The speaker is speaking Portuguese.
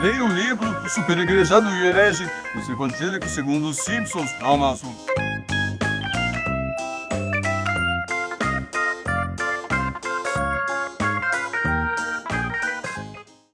Leia o livro Super Igrejado e Herege, os evangélicos segundo os Simpsons, Amazon.